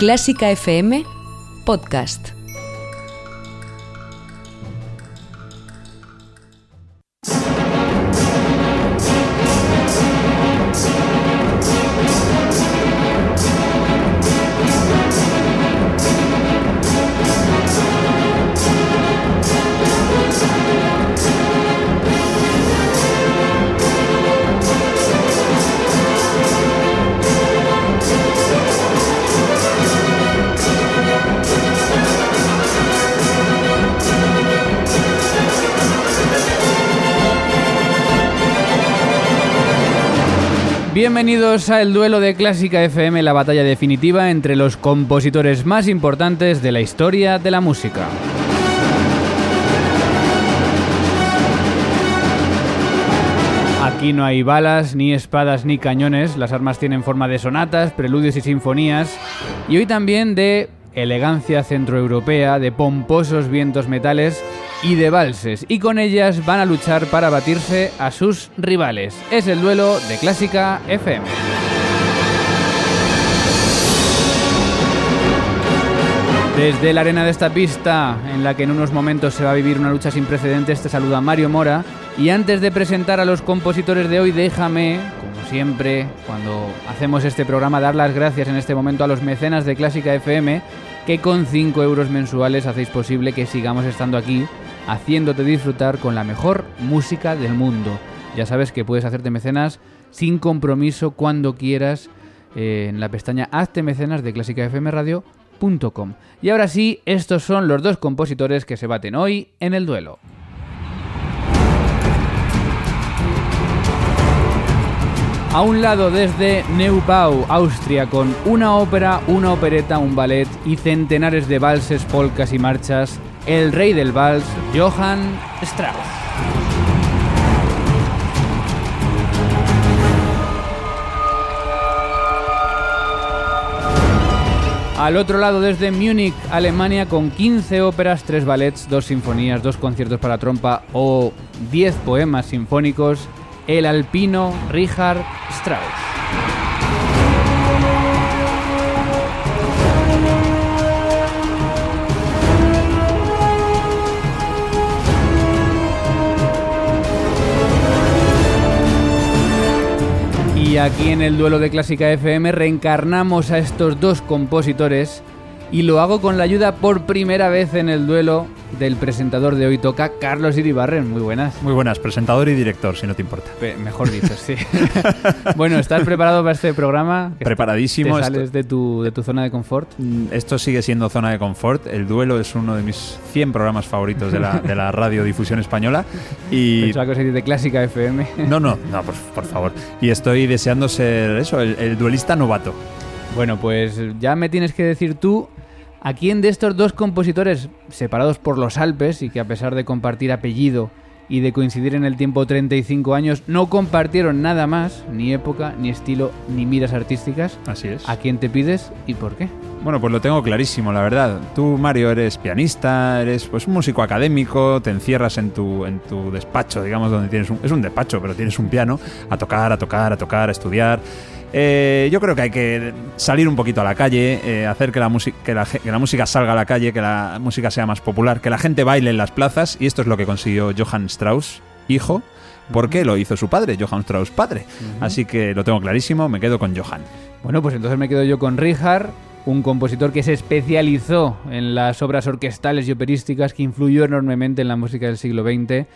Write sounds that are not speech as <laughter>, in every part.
Clásica FM Podcast. Bienvenidos a el duelo de Clásica FM, la batalla definitiva entre los compositores más importantes de la historia de la música. Aquí no hay balas, ni espadas, ni cañones, las armas tienen forma de sonatas, preludios y sinfonías, y hoy también de elegancia centroeuropea, de pomposos vientos metales y de valses, y con ellas van a luchar para batirse a sus rivales. Es el duelo de Clásica FM. Desde la arena de esta pista, en la que en unos momentos se va a vivir una lucha sin precedentes, te saluda Mario Mora. Y antes de presentar a los compositores de hoy, déjame, como siempre, cuando hacemos este programa, dar las gracias en este momento a los mecenas de Clásica FM, que con 5 euros mensuales hacéis posible que sigamos estando aquí haciéndote disfrutar con la mejor música del mundo. Ya sabes que puedes hacerte mecenas sin compromiso cuando quieras eh, en la pestaña Hazte mecenas de clásicafmradio.com. Y ahora sí, estos son los dos compositores que se baten hoy en el duelo. A un lado desde Neubau, Austria, con una ópera, una opereta, un ballet y centenares de valses, polcas y marchas, el rey del vals, Johann Strauss. Al otro lado, desde Múnich, Alemania, con 15 óperas, 3 ballets, 2 sinfonías, 2 conciertos para trompa o 10 poemas sinfónicos, el alpino Richard Strauss. Y aquí en el duelo de Clásica FM reencarnamos a estos dos compositores y lo hago con la ayuda por primera vez en el duelo del presentador de hoy toca, Carlos Iribarren. Muy buenas. Muy buenas, presentador y director, si no te importa. mejor dicho, sí. <laughs> bueno, ¿estás preparado para este programa? Preparadísimo. ¿Te sales de, tu, de tu zona de confort? Mm, esto sigue siendo zona de confort. El duelo es uno de mis 100 programas favoritos de la, de la radiodifusión española. Y... <laughs> Pensaba que de clásica FM. no, no, no, por, por, favor. Y estoy deseando ser eso, el duelista novato. Bueno, pues ya me tienes que decir tú ¿A quién de estos dos compositores, separados por los Alpes y que a pesar de compartir apellido y de coincidir en el tiempo 35 años, no compartieron nada más, ni época, ni estilo, ni miras artísticas? Así es. ¿A quién te pides y por qué? Bueno, pues lo tengo clarísimo, la verdad. Tú, Mario, eres pianista, eres pues un músico académico, te encierras en tu, en tu despacho, digamos, donde tienes un... Es un despacho, pero tienes un piano, a tocar, a tocar, a tocar, a estudiar eh, yo creo que hay que salir un poquito a la calle, eh, hacer que la, que, la, que la, música salga a la calle, que la música sea más popular, que la gente baile en las plazas, y esto es lo que consiguió Johann Strauss, hijo, porque lo hizo su padre, Johann Strauss padre. Así que lo tengo clarísimo, me quedo con Johann. Bueno, pues entonces me quedo yo con Richard, un compositor que se especializó en las obras orquestales y operísticas, que influyó enormemente en la música del siglo XX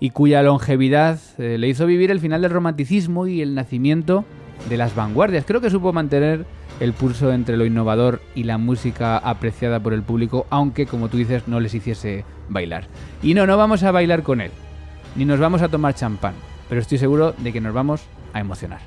y cuya longevidad eh, le hizo vivir el final del romanticismo y el nacimiento de las vanguardias. Creo que supo mantener el pulso entre lo innovador y la música apreciada por el público, aunque como tú dices no les hiciese bailar. Y no, no vamos a bailar con él, ni nos vamos a tomar champán, pero estoy seguro de que nos vamos a emocionar.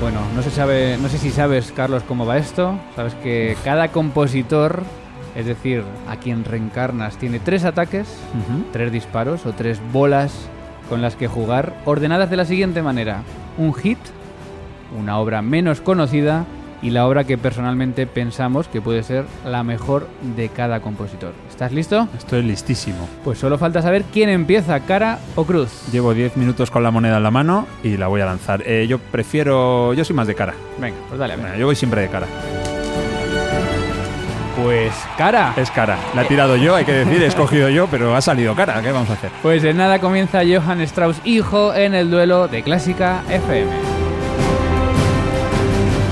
Bueno, no se sabe, no sé si sabes, Carlos, cómo va esto. Sabes que cada compositor, es decir, a quien reencarnas, tiene tres ataques, tres disparos o tres bolas con las que jugar, ordenadas de la siguiente manera: un hit, una obra menos conocida y la obra que personalmente pensamos que puede ser la mejor de cada compositor. ¿Estás listo? Estoy listísimo. Pues solo falta saber quién empieza, cara o cruz. Llevo 10 minutos con la moneda en la mano y la voy a lanzar. Eh, yo prefiero... Yo soy más de cara. Venga, pues dale a ver. Bueno, yo voy siempre de cara. Pues cara. Es cara. La he tirado yo, hay que decir, he escogido yo, pero ha salido cara. ¿Qué vamos a hacer? Pues en nada comienza Johann Strauss hijo en el duelo de Clásica FM.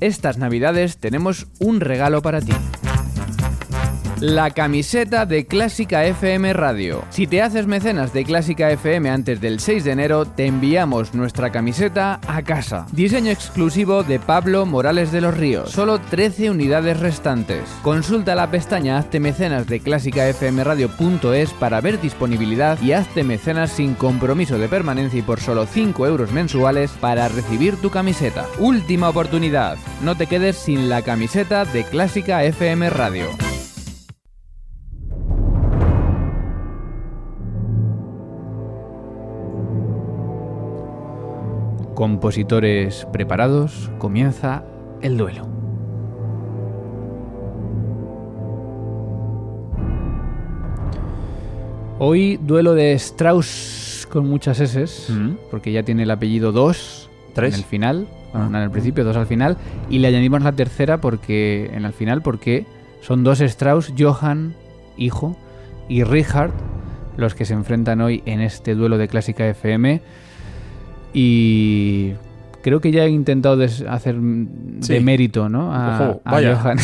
Estas navidades tenemos un regalo para ti. La camiseta de Clásica FM Radio. Si te haces mecenas de Clásica FM antes del 6 de enero, te enviamos nuestra camiseta a casa. Diseño exclusivo de Pablo Morales de los Ríos. Solo 13 unidades restantes. Consulta la pestaña Hazte mecenas de clásicafmradio.es para ver disponibilidad y hazte mecenas sin compromiso de permanencia y por solo 5 euros mensuales para recibir tu camiseta. Última oportunidad. No te quedes sin la camiseta de Clásica FM Radio. Compositores preparados, comienza el duelo. Hoy duelo de Strauss con muchas S, Mm. porque ya tiene el apellido 2 ¿Tres? en el final, bueno, Ah. una en el principio, dos al final, y le añadimos la tercera porque en el final porque son dos Strauss, Johann, hijo, y Richard, los que se enfrentan hoy en este duelo de Clásica FM. Y creo que ya he intentado hacer Sí. de mérito, ¿no? A, Ojo, a vaya, Johann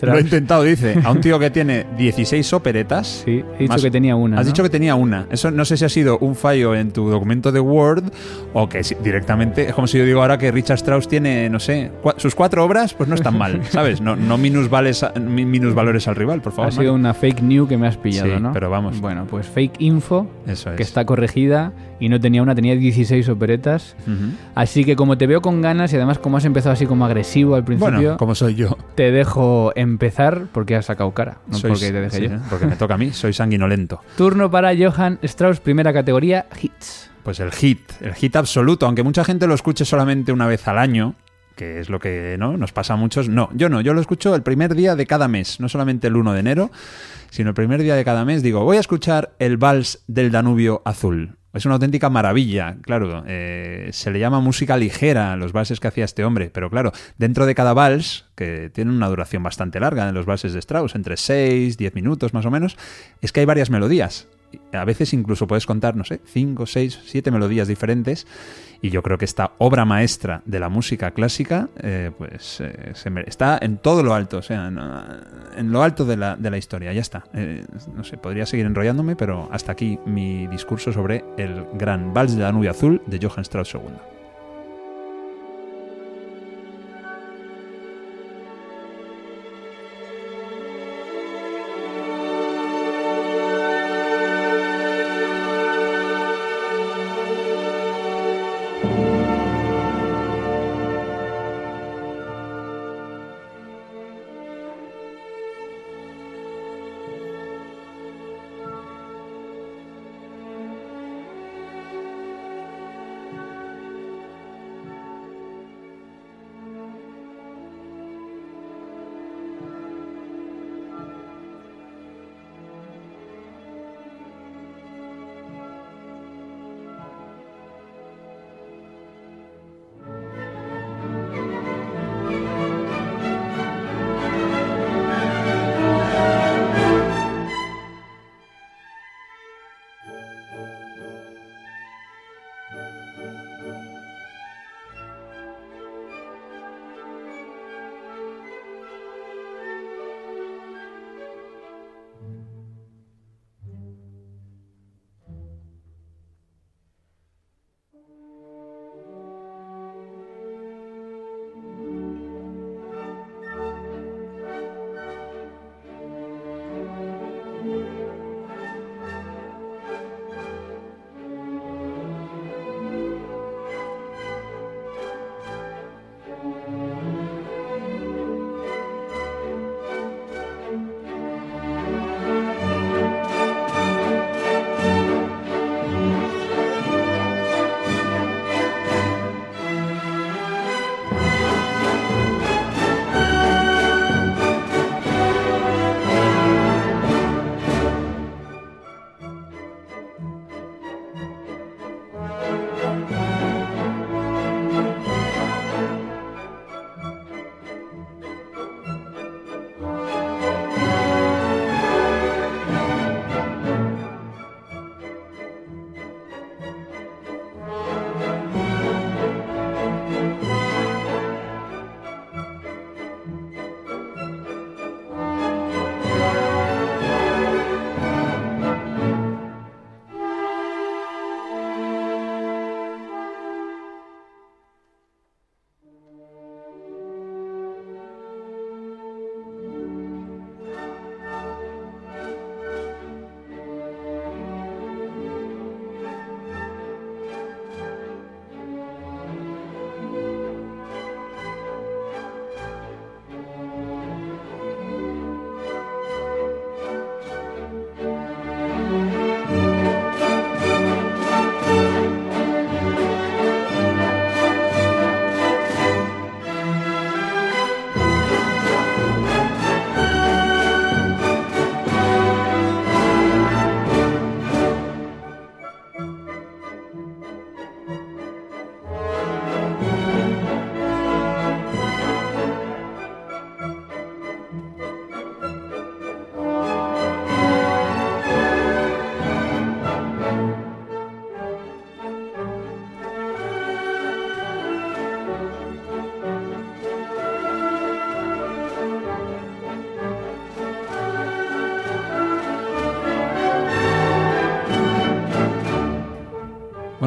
Que lo he intentado, dice. A un tío que <laughs> tiene 16 operetas. Sí, he dicho Más- que tenía una. Has ¿no? dicho que tenía una. Eso no sé si ha sido un fallo en tu documento de Word o que si- directamente. Es como si yo digo ahora que Richard Strauss tiene, no sé, cua- sus cuatro obras, pues no están mal, <laughs> ¿sabes? No, no minusvales a- mi- minusvalores al rival, por favor. Ha sido Mario. una fake news que me has pillado, Sí, ¿no? pero vamos. Bueno, pues fake info, Eso es. que está corregida y no tenía una, tenía 16 operetas. Así que como te veo con ganas y además como has empezado así como agresivo al principio, Bueno, como soy yo. te dejo empezar porque has sacado cara, no Soy- porque te deje sí, yo. ¿eh? Porque me toca a mí, soy sanguinolento. Turno para Johann Strauss, primera categoría, hits. Pues el hit, el hit absoluto, aunque mucha gente lo escuche solamente una vez al año, que es lo que ¿no? nos pasa a muchos. No, yo no, yo lo escucho el primer día de cada mes, no solamente el 1 de enero, sino el primer día de cada mes. Digo, voy a escuchar el vals del Danubio Azul. Es una auténtica maravilla, claro. eh, se le llama música ligera a los valses que hacía este hombre, pero claro, dentro de cada vals, que tiene una duración bastante larga en los valses de Strauss, entre 6, 10 minutos más o menos, es que hay varias melodías. A veces incluso puedes contar, no sé, 5, 6, 7 melodías diferentes. Y yo creo que esta obra maestra de la música clásica, eh, pues eh, se está en todo lo alto, o sea, en, en lo alto de la, de la historia, ya está. Eh, no sé, podría seguir enrollándome, pero hasta aquí mi discurso sobre el gran Vals de la Nube Azul de Johann Strauss II.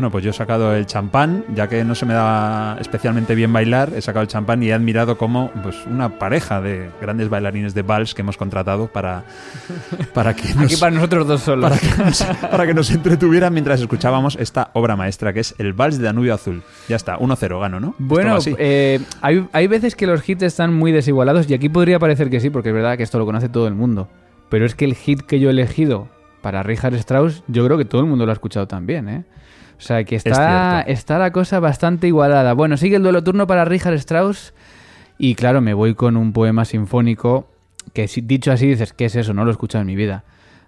Bueno, pues yo he sacado el champán, ya que no se me da especialmente bien bailar, he sacado el champán y he admirado como pues, una pareja de grandes bailarines de vals que hemos contratado para, para que nos, Aquí para nosotros dos solos. para que nos, para que nos entretuvieran mientras escuchábamos esta obra maestra que es el Vals de Danubio Azul. Ya está, 1-0 gano, ¿no? Bueno, eh, hay, hay veces que los hits están muy desigualados y aquí podría parecer que sí, porque es verdad que esto lo conoce todo el mundo. Pero es que el hit que yo he elegido para Richard Strauss, yo creo que todo el mundo lo ha escuchado también, ¿eh? O sea que está, está la cosa bastante igualada. Bueno, sigue el duelo turno para Richard Strauss y claro, me voy con un poema sinfónico que dicho así dices, ¿qué es eso? No lo he escuchado en mi vida.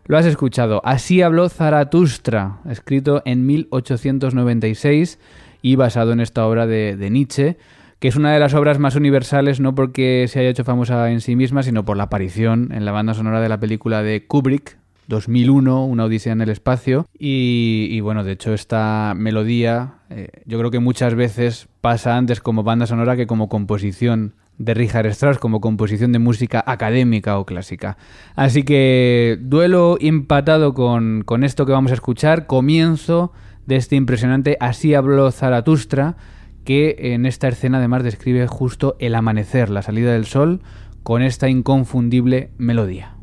Lo has escuchado. Así habló Zaratustra, escrito en 1896 y basado en esta obra de, de Nietzsche, que es una de las obras más universales no porque se haya hecho famosa en sí misma, sino por la aparición en la banda sonora de la película de Kubrick, 2001, Una Odisea en el Espacio. Y, bueno, de hecho esta melodía eh, yo creo que muchas veces pasa antes como banda sonora que como composición de Richard Strauss, como composición de música académica o clásica. Así que duelo empatado con, con esto que vamos a escuchar, comienzo de este impresionante Así habló Zaratustra, que en esta escena además describe justo el amanecer, la salida del sol, con esta inconfundible melodía.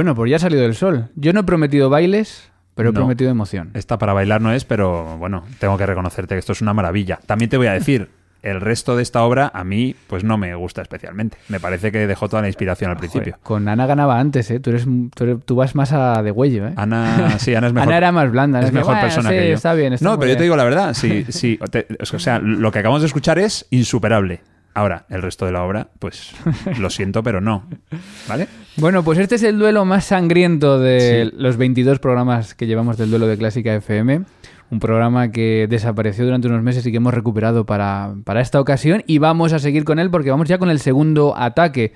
Bueno, pues ya ha salido el sol. Yo no he prometido bailes, pero he No. prometido emoción. Esta para bailar no es, pero bueno, tengo que reconocerte que esto es una maravilla. También te voy a decir, <laughs> el resto de esta obra a mí pues no me gusta especialmente. Me parece que dejó toda la inspiración al principio. Con Ana ganaba antes, ¿eh? Tú, eres, tú, eres- tú vas más a de huello, ¿eh? Ana, sí, Ana es <laughs> mejor. Ana era más blanda. es mejor "Bueno, persona sí, que yo. Está bien, está no, pero yo te bien". digo la verdad, sí, <laughs> sí, te- o sea, lo que acabamos de escuchar es insuperable. Ahora, el resto de la obra, pues lo siento, pero no. ¿Vale? Bueno, pues este es el duelo más sangriento de Sí. los 22 programas que llevamos del duelo de Clásica FM. Un programa que desapareció durante unos meses y que hemos recuperado para, para esta ocasión. Y vamos a seguir con él porque vamos ya con el segundo ataque.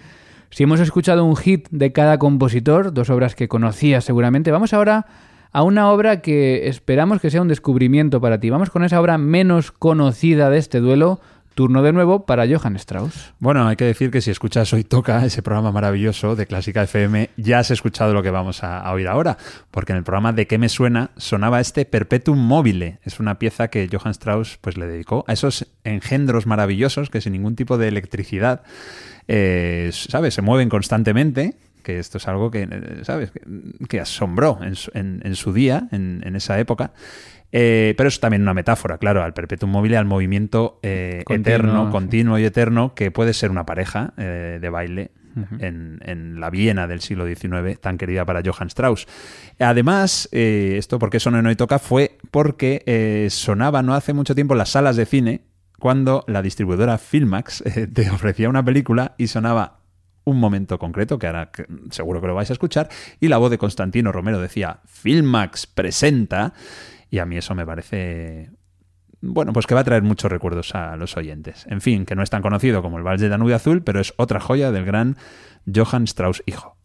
Si hemos escuchado un hit de cada compositor, dos obras que conocías seguramente, vamos ahora a una obra que esperamos que sea un descubrimiento para ti. Vamos con esa obra menos conocida de este duelo. Turno de nuevo para Johann Strauss. Bueno, hay que decir que si escuchas Hoy Toca, ese programa maravilloso de Clásica FM, ya has escuchado lo que vamos a, oír ahora, porque en el programa de qué me suena sonaba este Perpetuum mobile. Es una pieza que Johann Strauss pues, le dedicó a esos engendros maravillosos que sin ningún tipo de electricidad, eh, ¿sabes? Se mueven constantemente que esto es algo que, eh, ¿sabes? Que, asombró en su, día, en esa época. Eh, pero es también una metáfora, claro, al perpetuum mobile, al movimiento eh, Continuo, eterno, sí. continuo y eterno, que puede ser una pareja eh, de baile en, en la Viena del siglo XIX, tan querida para Johann Strauss. Además, esto porque sonó en Hoy Toca fue porque sonaba no hace mucho tiempo en las salas de cine cuando la distribuidora Filmax te ofrecía una película y sonaba un momento concreto, que ahora seguro que lo vais a escuchar, y la voz de Constantino Romero decía, Filmax presenta, y a mí eso me parece... Bueno, pues que va a traer muchos recuerdos a los oyentes. En fin, que no es tan conocido como el Vals de Danubio Azul, pero es otra joya del gran Johann Strauss hijo.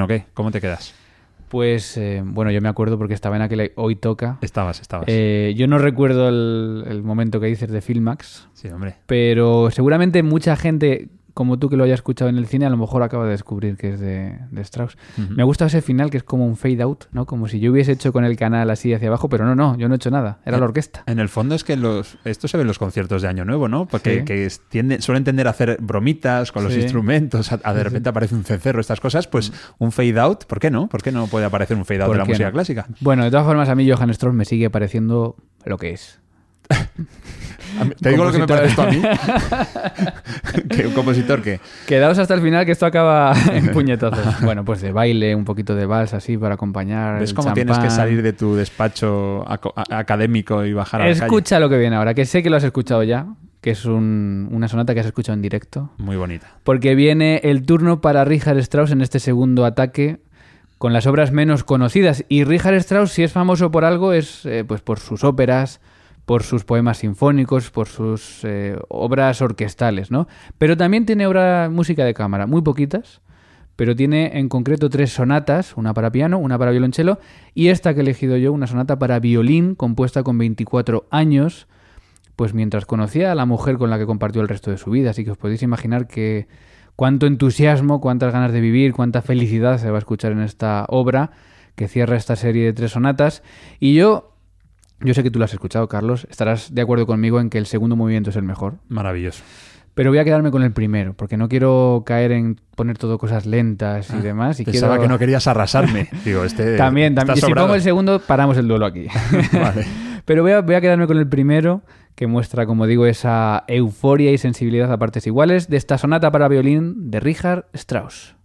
Bueno, ¿qué? ¿Cómo te quedas? Pues eh, bueno, yo me acuerdo porque estaba en aquel Hoy Toca. Estabas, estabas. Eh, yo no recuerdo el, el momento que dices de Filmax, sí, hombre. pero seguramente mucha gente como tú que lo hayas escuchado en el cine, a lo mejor acaba de descubrir que es de, de Strauss. Ujú. Me gusta ese final que es como un fade out, ¿no? Como si yo hubiese hecho con el canal así hacia abajo, pero no, no, yo no he hecho nada, era la orquesta. En el fondo es que los, esto se ve en los conciertos de Año Nuevo, ¿no? Porque Sí. que tiende- suelen tender a hacer bromitas con los Sí. instrumentos, a, a de repente aparece un cencerro, estas cosas, pues un fade out, ¿por qué no? ¿Por qué no puede aparecer un fade out ¿Por de la música no? clásica? Bueno, de todas formas, a mí Johann Strauss me sigue pareciendo lo que es. <laughs> Mí- Te digo lo que me parece esto a mí. Compositor. <laughs> que un compositor que Quedaos hasta el final que esto acaba <laughs> en puñetazos. bueno, pues de baile, un poquito de vals así para acompañar. ves el cómo tienes que salir de tu despacho académico y bajar a la calle. Escucha lo que viene ahora, que sé que lo has escuchado ya, que es un- una sonata que has escuchado en directo. Muy bonita. Porque viene el turno para Richard Strauss en este segundo ataque con las obras menos conocidas. Y Richard Strauss, si es famoso por algo, es eh, pues por sus óperas, por sus poemas sinfónicos, por sus eh, obras orquestales, ¿no? Pero también tiene obra música de cámara, muy poquitas, pero tiene en concreto tres sonatas, una para piano, una para violonchelo y esta que he elegido yo, una sonata para violín compuesta con 24 años, pues mientras conocía a la mujer con la que compartió el resto de su vida. Así que os podéis imaginar que cuánto entusiasmo, cuántas ganas de vivir, cuánta felicidad se va a escuchar en esta obra que cierra esta serie de tres sonatas. Y yo, yo sé que tú lo has escuchado, Carlos, estarás de acuerdo conmigo en que el segundo movimiento es el mejor. Maravilloso. Pero voy a quedarme con el primero, porque no quiero caer en poner todo cosas lentas y demás. Y Ah, Pensaba quiero- que no querías arrasarme. <laughs> Digo, este También, también. Si pongo el segundo, paramos el duelo aquí. <laughs> Vale. <laughs> Pero voy a, voy a quedarme con el primero, que muestra, como digo, esa euforia y sensibilidad a partes iguales de esta sonata para violín de Richard Strauss.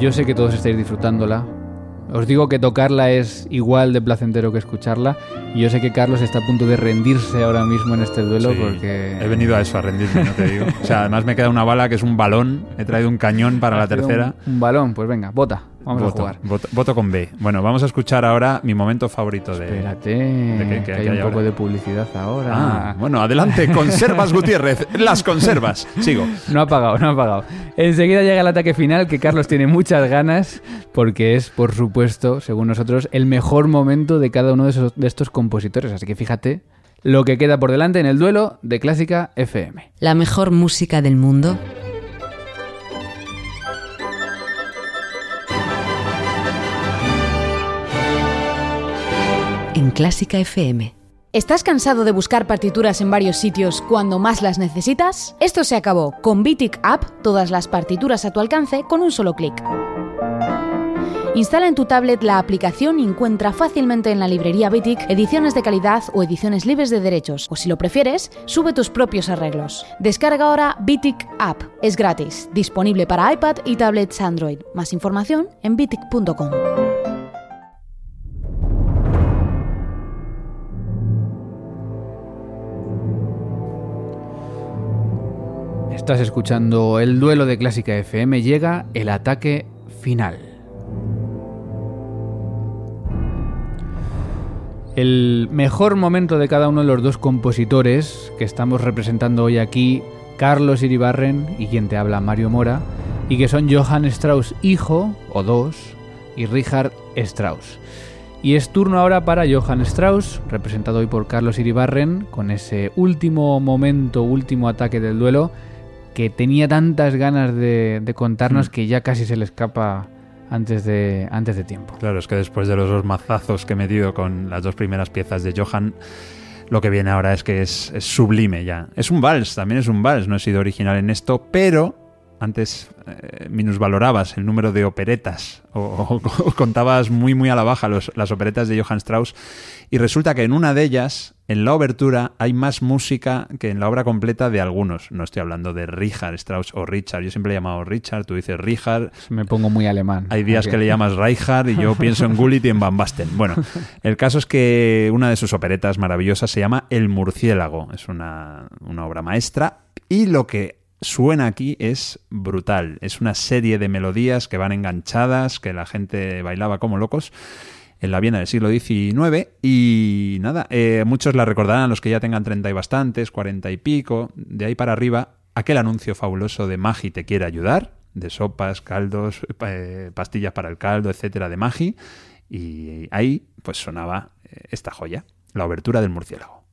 Yo sé que todos estáis disfrutándola. Os digo que tocarla es igual de placentero que escucharla. Y yo sé que Carlos está a punto de rendirse ahora mismo en este duelo Sí, porque... He venido a eso, a rendirme, no te digo. O sea, además me queda una bala que es un balón. He traído un cañón para la tercera. Un, un balón, pues venga, bota. Vamos voto, a jugar. Voto, voto con B. Bueno, vamos a escuchar ahora mi momento favorito de. Espérate, qué- que qué hay un poco ahora? de publicidad ahora. Ah, bueno, adelante, conservas Gutiérrez, las conservas. Sigo. No ha pagado, no ha pagado. Enseguida llega el ataque final que Carlos tiene muchas ganas porque es, por supuesto, según nosotros, el mejor momento de cada uno de, esos- de estos compositores. Así que fíjate lo que queda por delante en el duelo de Clásica FM. La mejor música del mundo en Clásica FM. ¿Estás cansado de buscar partituras en varios sitios cuando más las necesitas? Esto se acabó. Con Bitic App, todas las partituras a tu alcance con un solo clic. Instala en tu tablet la aplicación y encuentra fácilmente en la librería Bitic ediciones de calidad o ediciones libres de derechos, o si lo prefieres, sube tus propios arreglos. Descarga ahora Bitic App. Es gratis, disponible para iPad y tablets Android. Más información en bitic.com. Estás escuchando el duelo de Clásica FM. Llega el ataque final. El mejor momento de cada uno de los dos compositores que estamos representando hoy aquí, Carlos Iribarren y quien te habla Mario Mora, y que son Johann Strauss hijo, o dos, y Richard Strauss. Y es turno ahora para Johann Strauss, representado hoy por Carlos Iribarren, con ese último momento, último ataque del duelo, que tenía tantas ganas de, de contarnos Mm. que ya casi se le escapa antes de, antes de tiempo. Claro, es que después de los dos mazazos que he metido con las dos primeras piezas de Johann, lo que viene ahora es que es, es sublime ya. Es un vals, también es un vals, no he sido original en esto, pero antes eh, minusvalorabas el número de operetas o, o- o contabas muy muy a la baja los- las operetas de Johann Strauss y resulta que en una de ellas, en la obertura, hay más música que en la obra completa de algunos. No estoy hablando de Richard Strauss o Richard, yo siempre le he llamado Richard, tú dices Richard, Me pongo muy alemán. hay días que le llamas Reichardt y yo pienso en Gullit y en Van Basten. Bueno, <laughs> el caso es que una de sus operetas maravillosas se llama El murciélago. Es una, una obra maestra y lo que suena aquí es brutal. Es una serie de melodías que van enganchadas, que la gente bailaba como locos en la Viena del siglo XIX y nada, eh, muchos la recordarán, los que ya tengan 30 y bastantes, 40 y pico, de ahí para arriba, aquel anuncio fabuloso de Magi te quiere ayudar, de sopas, caldos, eh, pastillas para el caldo, etcétera, de Magi, y ahí pues sonaba eh, esta joya, la obertura del murciélago.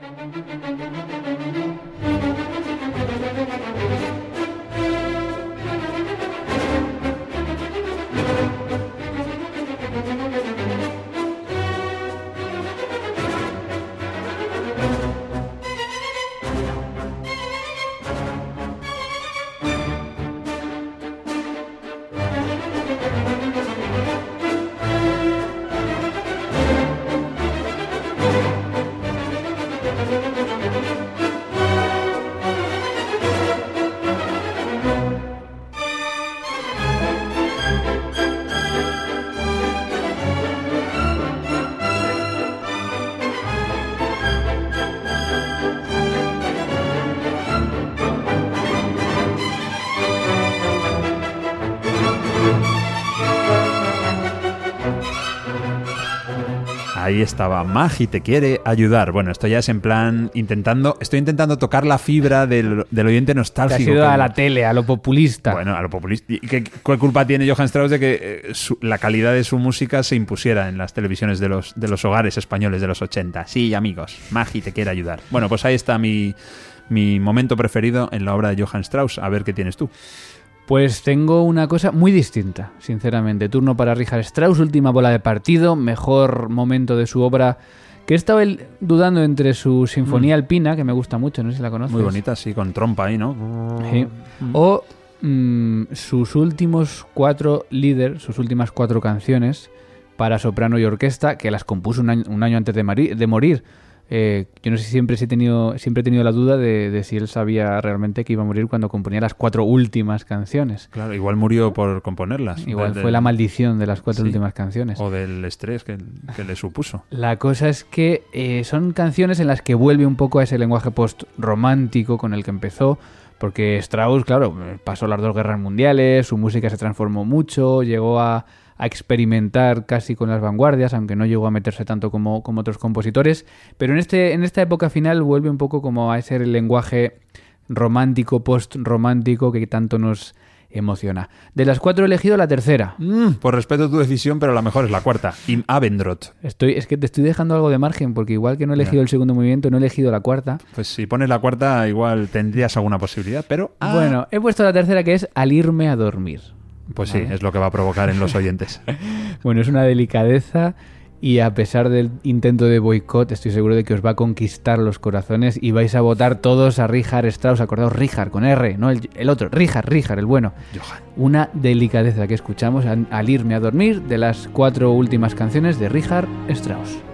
Thank you. Ahí estaba, Magi te quiere ayudar. Bueno, esto ya es en plan intentando, estoy intentando tocar la fibra del, del oyente Te nostálgico. has ido a que- la tele, a lo populista. Bueno, a lo populista. ¿Y qué, qué culpa tiene Johann Strauss de que eh, su- la calidad de su música se impusiera en las televisiones de los, de los hogares españoles de los 80? Sí, amigos, Magi te quiere ayudar. Bueno, pues ahí está mi, mi momento preferido en la obra de Johann Strauss. A ver qué tienes tú. Pues tengo una cosa muy distinta, sinceramente. Turno para Richard Strauss, última bola de partido, mejor momento de su obra. Que he estado dudando entre su Sinfonía Alpina, que me gusta mucho, no sé si la conoces. Muy bonita, sí, con trompa ahí, ¿no? Sí. O mm, sus últimos cuatro líderes, sus últimas cuatro canciones para soprano y orquesta, que las compuso un año, un año antes de morir. Eh, yo no sé, siempre he tenido, siempre he tenido la duda de, de si él sabía realmente que iba a morir cuando componía las cuatro últimas canciones. Claro, igual murió por componerlas. Igual fue la maldición de las cuatro Sí. últimas canciones. O del estrés que, que le supuso. La cosa es que eh, son canciones en las que vuelve un poco a ese lenguaje post-romántico con el que empezó, porque Strauss, claro, pasó las dos guerras mundiales, su música se transformó mucho, llegó a, experimentar casi con las vanguardias, aunque no llegó a meterse tanto como, como otros compositores, pero en, este, en esta época final vuelve un poco como a ese lenguaje romántico, post-romántico que tanto nos emociona. De las cuatro he elegido la tercera. Mm, por respeto a tu decisión, pero la mejor es la cuarta. Im Abendroth. Estoy, es que te estoy dejando algo de margen, porque igual que no he elegido el segundo movimiento, no he elegido la cuarta. Pues si pones la cuarta, igual tendrías alguna posibilidad, pero. ah, Bueno, he puesto la tercera que es al irme a dormir. Pues sí, es lo que va a provocar en los oyentes. <laughs> Bueno, es una delicadeza y a pesar del intento de boicot, estoy seguro de que os va a conquistar los corazones y vais a votar todos a Richard Strauss. Acordaos, Richard con R, no el, el otro, Richard, Richard, el bueno. Una delicadeza que escuchamos al, al irme a dormir de las cuatro últimas canciones de Richard Strauss.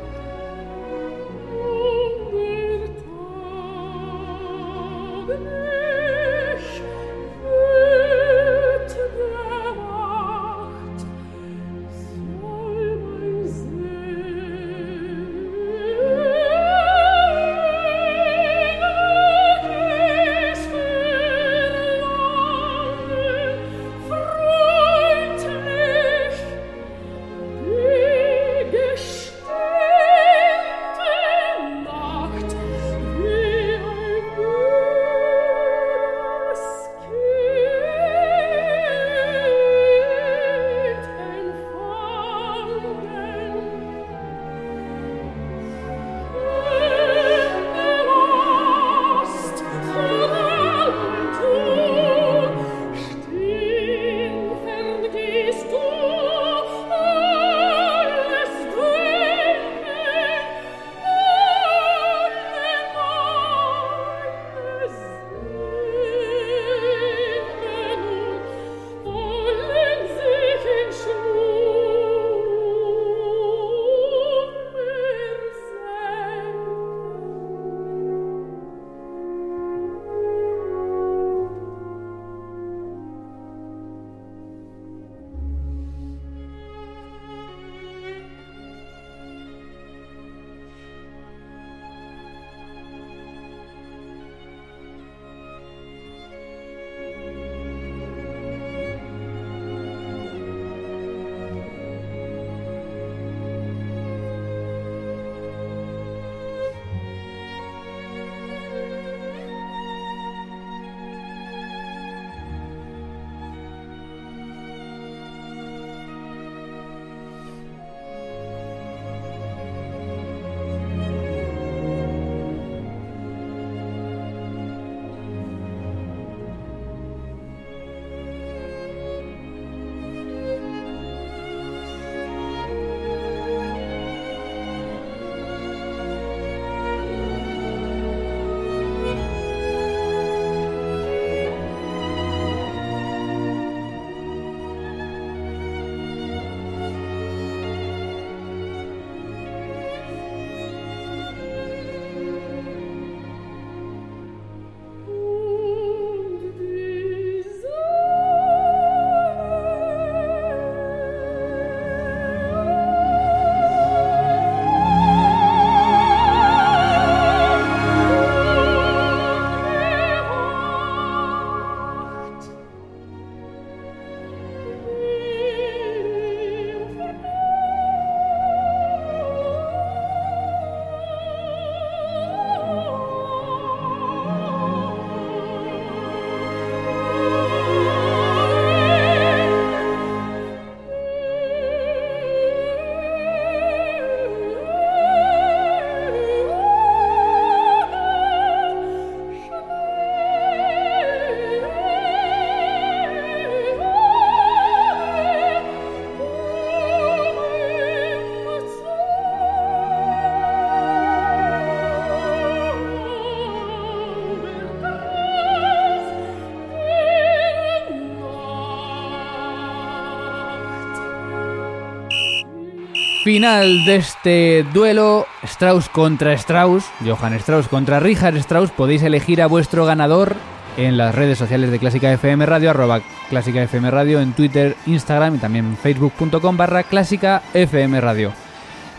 Final de este duelo Strauss contra Strauss, Johann Strauss contra Richard Strauss. Podéis elegir a vuestro ganador en las redes sociales de Clásica FM Radio, arroba Clásica FM Radio, en Twitter, Instagram y también facebook.com barra Clásica FM Radio.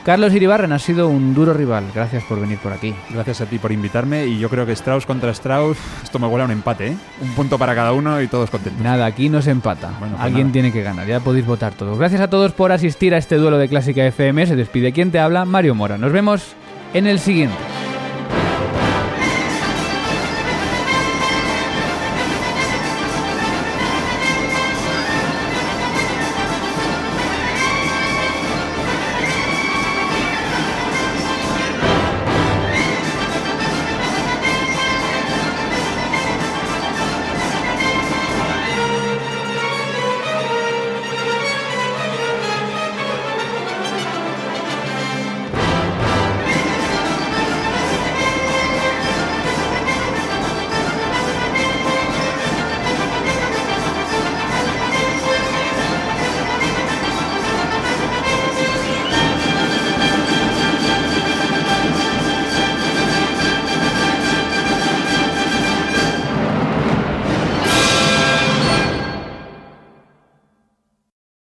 Carlos Iribarren ha sido un duro rival. Gracias por venir por aquí. Gracias a ti por invitarme y yo creo que Strauss contra Strauss, esto me huele a un empate, ¿eh? Un punto para cada uno y todos contentos. Nada, aquí no se empata. Bueno, pues Alguien nada. tiene que ganar. Ya podéis votar todos. Gracias a todos por asistir a este duelo de Clásica FM. Se despide quien te habla, Mario Mora. Nos vemos en el siguiente.